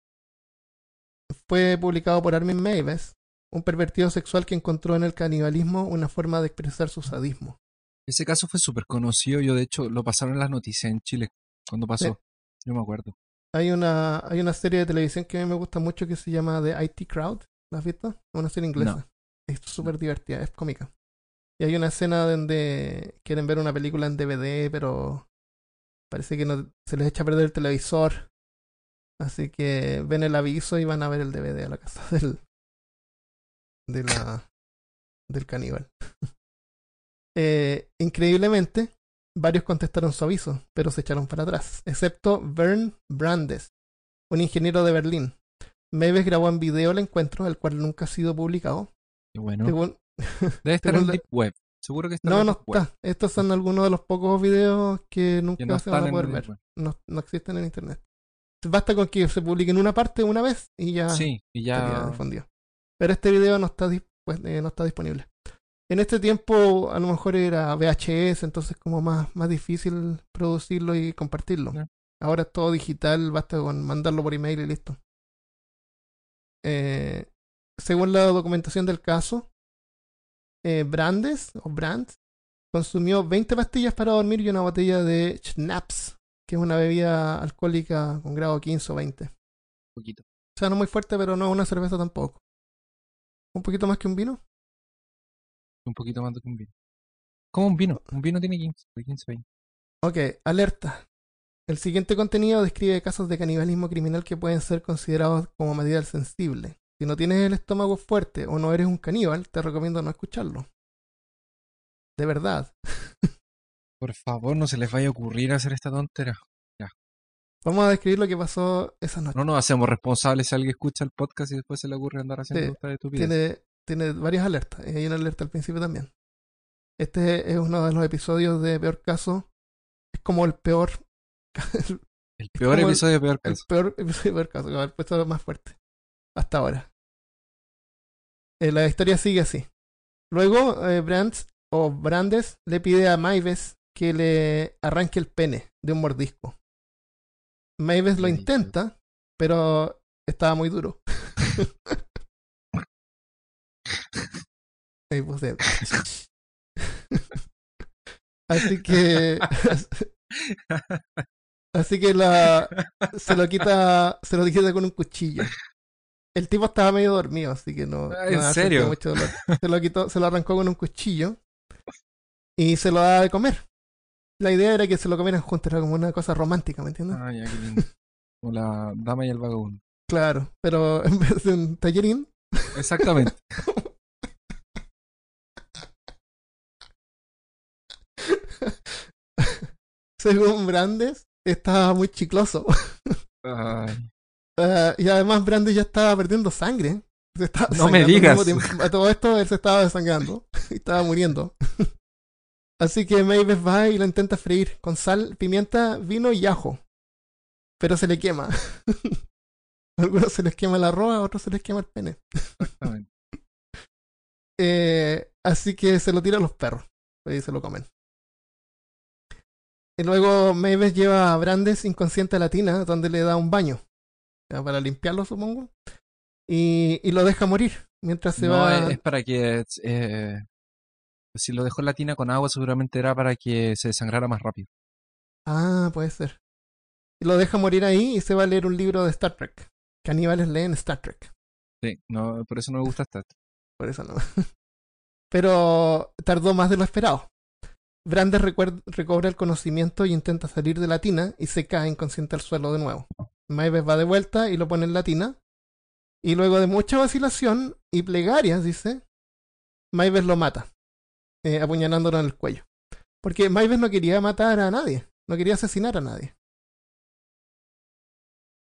Fue publicado por Armin Meiwes, un pervertido sexual que encontró en el canibalismo una forma de expresar su sadismo. Ese caso fue súper conocido. Yo, de hecho, lo pasaron en las noticias en Chile. Cuando pasó. Sí. Yo me acuerdo. Hay una, hay una serie de televisión que a mí me gusta mucho que se llama The IT Crowd. ¿La has visto? Una serie inglesa. Es súper divertida, es cómica. Y hay una escena donde quieren ver una película en DVD, pero parece que no, se les echa a perder el televisor. Así que ven el aviso y van a ver el DVD a la casa del, de la, del caníbal. Eh, increíblemente, varios contestaron su aviso, pero se echaron para atrás, excepto Bernd Brandes, un ingeniero de Berlín. Maves grabó en video el encuentro, el cual nunca ha sido publicado. Qué bueno. Según- Debe estar en la- Deep Web. Seguro que está en no, la no Web, está. Estos son algunos de los pocos videos que nunca Que no se van a en poder ver. No, no existen en internet. Basta con que se publique en una parte una vez y ya Sí, y ya. difundido. Pero este video no está, pues, eh, no está disponible. En este tiempo a lo mejor era VHS, entonces como más, más difícil producirlo y compartirlo. Ahora es todo digital, basta con mandarlo por email y listo. Eh, según la documentación del caso, eh, Brandes o Brandt consumió 20 pastillas para dormir y una botella de Schnapps, que es una bebida alcohólica con grado 15 o 20. poquito. O sea, no muy fuerte, pero no una cerveza tampoco. Un poquito más que un vino. Un poquito más de que un vino. Como un vino. Un vino tiene 15, de 15 20. Ok, alerta. El siguiente contenido describe casos de canibalismo criminal que pueden ser considerados como material sensible. Si no tienes el estómago fuerte o no eres un caníbal, te recomiendo no escucharlo. De verdad. Por favor, no se les vaya a ocurrir hacer esta tontera. Vamos a describir lo que pasó esa noche. No nos hacemos responsables si alguien escucha el podcast y después se le ocurre andar haciendo Sí, esta estupidez. tiene, tiene varias alertas. Y hay una alerta al principio también. Este es uno de los episodios de Peor Caso. Es como el peor. El peor el- episodio de peor el caso. peor episodio de Peor Caso. que haber puesto más fuerte. Hasta ahora. Eh, la historia sigue así. Luego, eh, Brands o Brandes le pide a Maives que le arranque el pene de un mordisco. Maives lo intenta, pero estaba muy duro. Así que. Así que la. Se lo quita. Se lo quita con un cuchillo. El tipo estaba medio dormido, así que no. Ah, ¿en serio? mucho dolor. Se lo quitó, se lo arrancó con un cuchillo. Y se lo daba de comer. La idea era que se lo comieran juntos, era como una cosa romántica, ¿me entiendes? Ah, ya, qué lindo. Como la dama y el vagabundo. Claro, pero en vez de un tallerín, Exactamente. según Brandes, estaba muy chicloso. Ay, Ah, y además Brandes ya estaba perdiendo sangre. Se estaba No me digas. A todo esto él se estaba desangrando y estaba muriendo. Así que Mavis va y lo intenta freír con sal, pimienta, vino y ajo. Pero se le quema. A algunos se les quema el arroz, a otros se les quema el pene. exactamente. Eh, así que se lo tira a los perros. Y se lo comen. Y luego Mavis lleva a Brandes inconsciente a la tina, donde le da un baño. Para limpiarlo, supongo. Y, y lo deja morir mientras se no, va. es, es para que. eh, si lo dejó en la tina con agua, seguramente era para que se desangrara más rápido. Ah, puede ser. Y lo deja morir ahí y se va a leer un libro de Star Trek. Caníbales leen Star Trek. Sí, no, por eso no me gusta Star Trek. Por eso no. Pero tardó más de lo esperado. Brandes recobra el conocimiento y intenta salir de la tina y se cae inconsciente al suelo de nuevo. Maeve va de vuelta y lo pone en la tina. Y luego de mucha vacilación y plegarias, dice, Maeve lo mata, eh, apuñalándolo en el cuello. Porque Maeve no quería matar a nadie, no quería asesinar a nadie.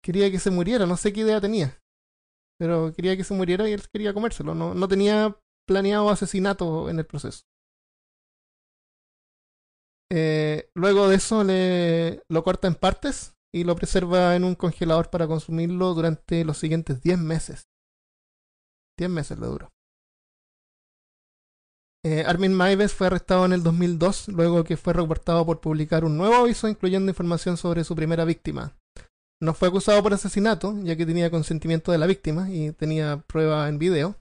Quería que se muriera, no sé qué idea tenía. Pero quería que se muriera y él quería comérselo. No, no tenía planeado asesinato en el proceso. Eh, luego de eso le, lo corta en partes y lo preserva en un congelador para consumirlo durante los siguientes 10 meses. 10 meses le duró. Eh, Armin Maives fue arrestado en el 2002, luego que fue reportado por publicar un nuevo aviso incluyendo información sobre su primera víctima. No fue acusado por asesinato, ya que tenía consentimiento de la víctima y tenía prueba en video,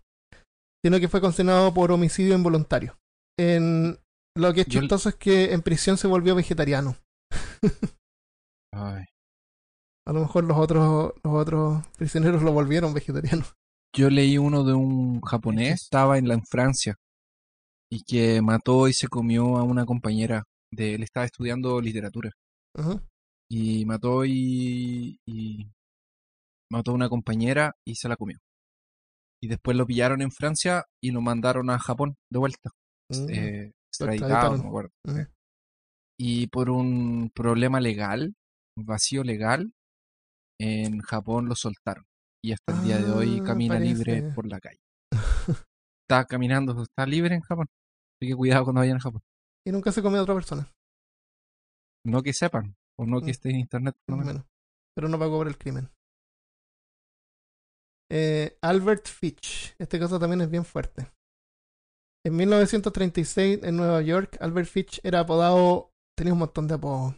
sino que fue condenado por homicidio involuntario. En, lo que es Yo- chistoso es que en prisión se volvió vegetariano. Ay. A lo mejor los otros, los otros prisioneros lo volvieron vegetariano. Yo leí uno de un japonés, estaba en la en Francia, y que mató y se comió a una compañera de él, estaba estudiando literatura, y mató y, y mató a una compañera y se la comió. Y después lo pillaron en Francia y lo mandaron a Japón de vuelta, eh, extraditado, extraditaron. no me acuerdo. Y por un problema legal, un vacío legal, en Japón lo soltaron. Y hasta el día de hoy Ah, camina libre por la calle. Está caminando, está libre en Japón. Así que cuidado cuando vayan a Japón. Y nunca se comió a otra persona, No que sepan, o no que Mm. esté en internet. por lo más o menos. menos. Pero no pagó por el crimen. Eh, Albert Fitch. Este caso también es bien fuerte. En 1936, en Nueva York, Albert Fitch era apodado. Tenía un montón de apodos.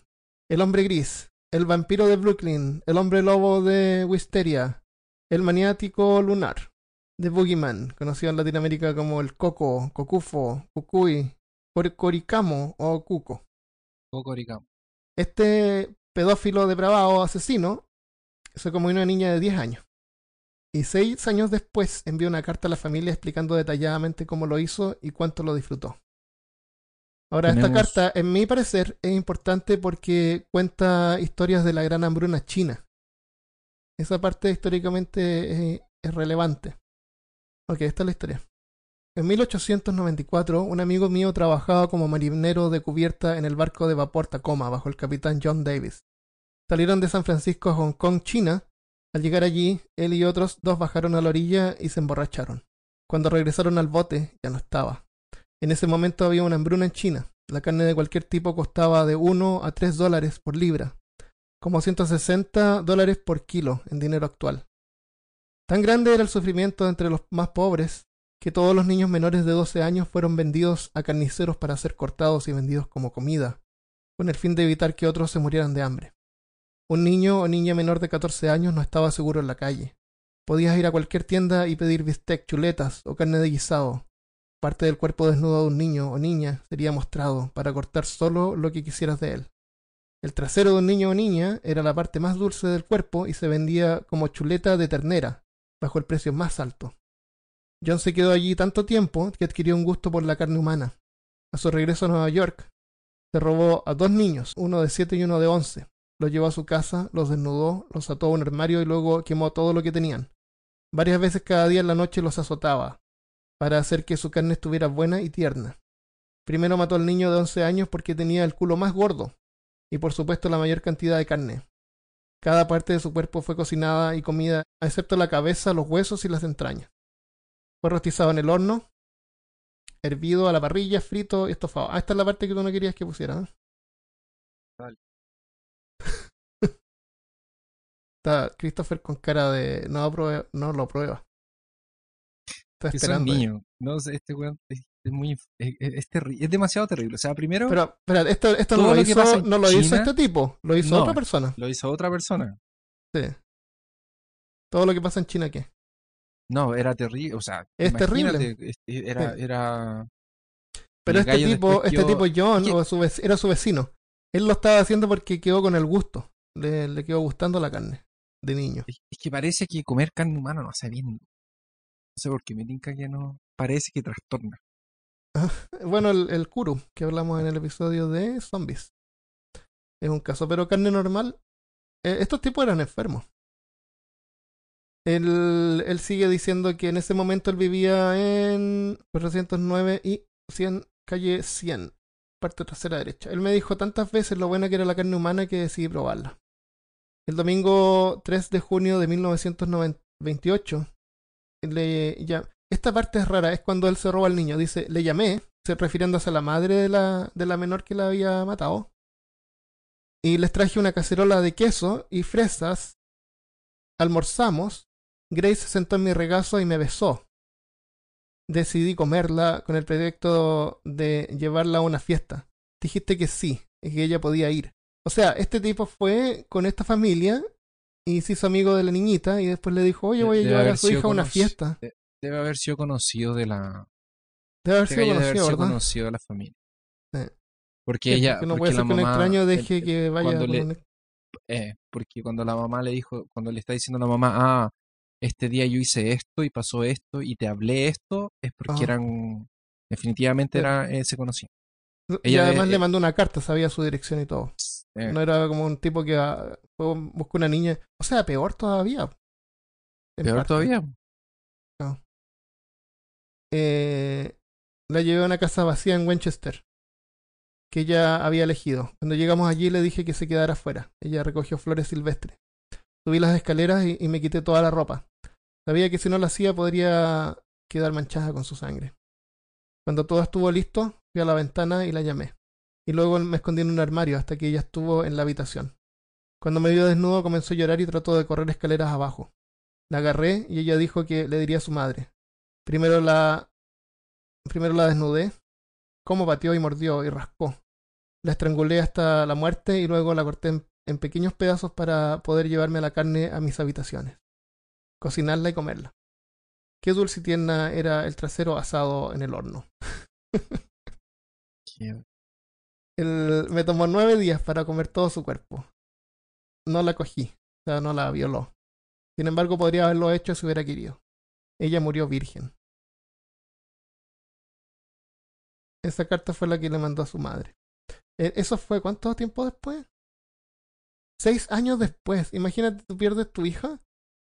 El hombre gris, el vampiro de Brooklyn, el hombre lobo de Wisteria, el maniático lunar, The Boogeyman, conocido en Latinoamérica como el Coco, Cocufo, Cucuy, Cor- Coricamo o Cuco. Cocoricamo. Este pedófilo depravado asesino se comió una niña de 10 años. Y seis años después envió una carta a la familia explicando detalladamente cómo lo hizo y cuánto lo disfrutó. Ahora, esta carta, en mi parecer, es importante porque cuenta historias de la gran hambruna china. Esa parte históricamente es, es relevante. Ok, esta es la historia. En 1894, un amigo mío trabajaba como marinero de cubierta en el barco de vapor Tacoma bajo el capitán John Davis. Salieron de San Francisco a Hong Kong, China. Al llegar allí, él y otros dos bajaron a la orilla y se emborracharon. Cuando regresaron al bote, ya no estaba. En ese momento había una hambruna en China. La carne de cualquier tipo costaba de 1 a 3 dólares por libra, como 160 dólares por kilo en dinero actual. Tan grande era el sufrimiento entre los más pobres que todos los niños menores de 12 años fueron vendidos a carniceros para ser cortados y vendidos como comida, con el fin de evitar que otros se murieran de hambre. Un niño o niña menor de 14 años no estaba seguro en la calle. Podías ir a cualquier tienda y pedir bistec, chuletas o carne de guisado. Parte del cuerpo desnudo de un niño o niña sería mostrado para cortar solo lo que quisieras de él. El trasero de un niño o niña era la parte más dulce del cuerpo y se vendía como chuleta de ternera, bajo el precio más alto. John se quedó allí tanto tiempo que adquirió un gusto por la carne humana. A su regreso a Nueva York, se robó a dos niños, uno de siete y uno de once. Los llevó a su casa, los desnudó, los ató a un armario y luego quemó todo lo que tenían. Varias veces cada día en la noche los azotaba, para hacer que su carne estuviera buena y tierna. Primero mató al niño de once años porque tenía el culo más gordo, y por supuesto la mayor cantidad de carne. Cada parte de su cuerpo fue cocinada y comida, excepto la cabeza, los huesos y las entrañas. Fue rostizado en el horno, hervido a la parrilla, frito y estofado. Ah, esta es la parte que tú no querías que pusiera. ¿eh? Vale. Está Christopher con cara de no, no lo prueba. Está Que esperando. niños. No sé, este weón, este es muy inf- es, es- es es demasiado terrible. O sea, primero Pero, espera, esto, esto no lo, hizo, en no lo hizo China- este tipo, lo hizo No. otra persona. lo hizo otra persona. Sí. Todo lo que pasa en China, ¿qué? No, era terrible. O sea, Es terrible. Era, Sí. era. Pero este tipo, este quedó- tipo John, o su era su vecino. Él lo estaba haciendo porque quedó con el gusto. Le, le quedó gustando la carne de niño. Es, es que parece que comer carne humana no hace bien. No sé por qué me tinca que no. Parece que trastorna. Bueno, el, el Kuru, que hablamos en el episodio de zombies. Es un caso, pero carne normal. eh, estos tipos eran enfermos. Él, él sigue diciendo que en ese momento él vivía en 409 y 100, calle 100, parte trasera derecha. Él me dijo tantas veces lo buena que era la carne humana que decidí probarla. El domingo 3 de junio de 1928, le, ya, esta parte es rara, es cuando él se roba al niño. Dice, le llamé, se- refiriéndose a la madre de la, de la menor que la había matado. Y les traje una cacerola de queso y fresas. Almorzamos. Grace se sentó en mi regazo y me besó. Decidí comerla con el pretexto de llevarla a una fiesta. Dijiste que sí, y que ella podía ir. O sea, este tipo fue con esta familia y se hizo amigo de la niñita y después le dijo, oye, voy a Debe llevar a su hija a una fiesta. Debe haber sido conocido de la. Debe haber sido gallo debe haber conocido, sido ¿verdad? conocido de la familia. Sí. Porque Sí, ella. porque no porque puede la ser que un extraño el- deje que vaya cuando le- un- eh, porque cuando la mamá le dijo, cuando le está diciendo a la mamá, ah, este día yo hice esto y pasó esto y te hablé esto, es porque Ah. eran, definitivamente Sí. era, eh, se conocían. Y ella además de- le eh, mandó una carta, sabía su dirección y todo. Eh, No era como un tipo que ah, fue, buscó una niña. O sea, peor todavía. Peor parte. todavía. Eh, la llevé a una casa vacía en Winchester. Que ella había elegido. Cuando llegamos allí le dije que se quedara afuera. Ella recogió flores silvestres. Subí las escaleras y, y me quité toda la ropa. Sabía que si no lo hacía podría quedar manchada con su sangre. Cuando todo estuvo listo, fui a la ventana y la llamé. Y luego me escondí en un armario hasta que ella estuvo en la habitación. Cuando me vio desnudo comenzó a llorar y trató de correr escaleras abajo. La agarré y ella dijo que le diría a su madre. Primero la primero la desnudé, como pateó y mordió y rascó. La estrangulé hasta la muerte y luego la corté en, pequeños pedazos para poder llevarme la carne a mis habitaciones, cocinarla y comerla. Qué dulce y tierna era el trasero asado en el horno. Que- El- me tomó nueve días para comer todo su cuerpo. No la cogí, o sea, no la violó. Sin embargo, podría haberlo hecho si hubiera querido. Ella murió virgen. Esa carta fue la que le mandó a su madre. Eh, ¿Eso fue cuánto tiempo después? Seis años después. Imagínate, tú pierdes tu hija.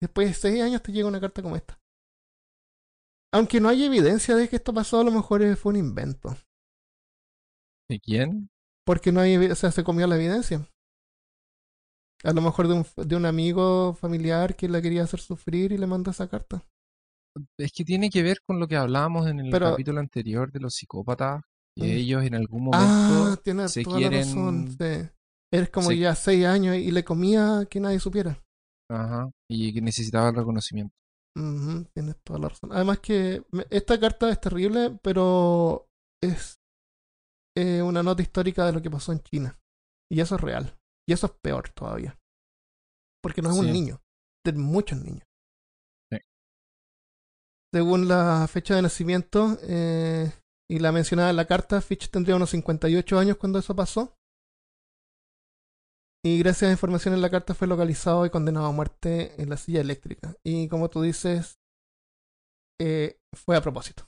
Después de seis años te llega una carta como esta. Aunque no hay evidencia de que esto pasó, a lo mejor fue un invento. ¿De quién? Porque no hay, o sea, se comió la evidencia. A lo mejor de un, de un amigo familiar que la quería hacer sufrir y le mandó esa carta. Es que tiene que ver con lo que hablábamos en el Pero- capítulo anterior de los psicópatas, que Mm. ellos en algún Ah, momento se toda quieren- la razón. Sí. Eres como se- ya seis años y le comía que nadie supiera. ajá, y que necesitaban reconocimiento. Ujú, tienes toda la razón. Además que esta carta es terrible, pero es eh, una nota histórica de lo que pasó en China. Y eso es real. Y eso es peor todavía. Porque no es un niño, de muchos niños. Sí. Según la fecha de nacimiento eh, y la mencionada en la carta, Fitch tendría unos 58 años cuando eso pasó. Y gracias a información en la carta fue localizado y condenado a muerte en la silla eléctrica. Y como tú dices, eh, fue a propósito.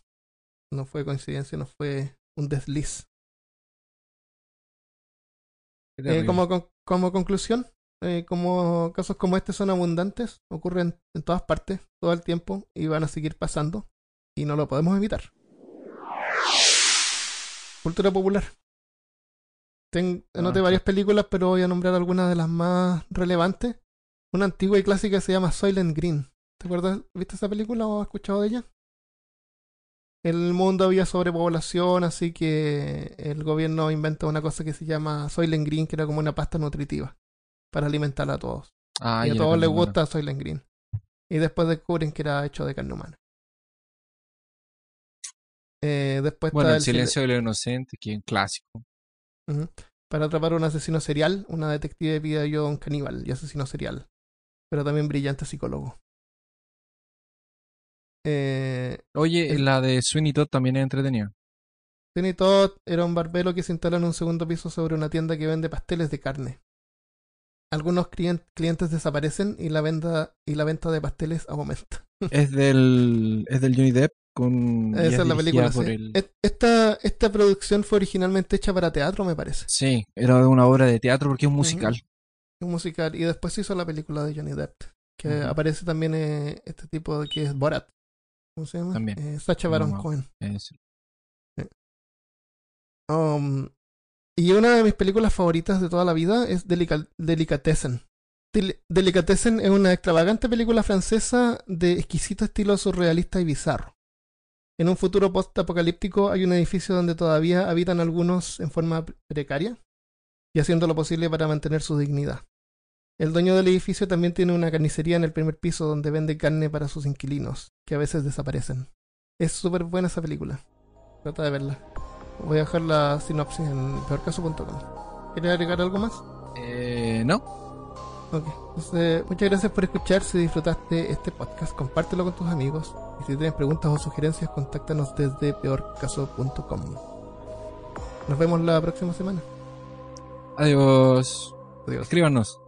No fue coincidencia, no fue un desliz. Eh, como, con- como conclusión, eh, como casos como este son abundantes, ocurren en todas partes, todo el tiempo, y van a seguir pasando, y no lo podemos evitar. Cultura popular. Ten- anoté Ah, varias películas, pero voy a nombrar algunas de las más relevantes. Una antigua y clásica se llama Soylent Green. ¿Te acuerdas? ¿Viste esa película o has escuchado de ella? En el mundo había sobrepoblación, así que el gobierno inventa una cosa que se llama Soylent Green, que era como una pasta nutritiva para alimentar a todos. Ah, y a todos les gusta Soylent Green. Y después descubren que era hecho de carne humana. Eh, después Bueno, está El sil- silencio de los inocentes, que es un clásico. Para atrapar a un asesino serial, una detective pide ayuda a un caníbal y asesino serial. Pero también brillante psicólogo. Eh, Oye, El- la de Sweeney Todd también es entretenida. Sweeney Todd era un barbero que se instala en un segundo piso sobre una tienda que vende pasteles de carne. Algunos clien- clientes desaparecen y la venta, y la venta de pasteles aumenta. es del es del Johnny Depp con Esa es la película. sí. el- Esta, esta producción fue originalmente hecha para teatro, me parece. Sí, era una obra de teatro porque es un musical. Un musical. Y después se hizo la película de Johnny Depp. Que aparece también eh, este tipo de que es Borat. ¿Cómo se llama? También. Eh, Sacha Baron no. Cohen. Es- Um, y una de mis películas favoritas de toda la vida es Delica- Delicatessen. Del- Delicatessen es una extravagante película francesa de exquisito estilo surrealista y bizarro. En un futuro post-apocalíptico hay un edificio donde todavía habitan algunos en forma pre- precaria y haciendo lo posible para mantener su dignidad. El dueño del edificio también tiene una carnicería en el primer piso donde vende carne para sus inquilinos, que a veces desaparecen. Es súper buena esa película. Trata de verla. Voy a dejar la sinopsis en peorcaso.com. ¿Quieres agregar algo más? Eh, no, Ok. Entonces, muchas gracias por escuchar. Si disfrutaste este podcast, compártelo con tus amigos. Y si tienes preguntas o sugerencias, contáctanos desde peorcaso.com. Nos vemos la próxima semana. adiós. Adiós. Escríbanos.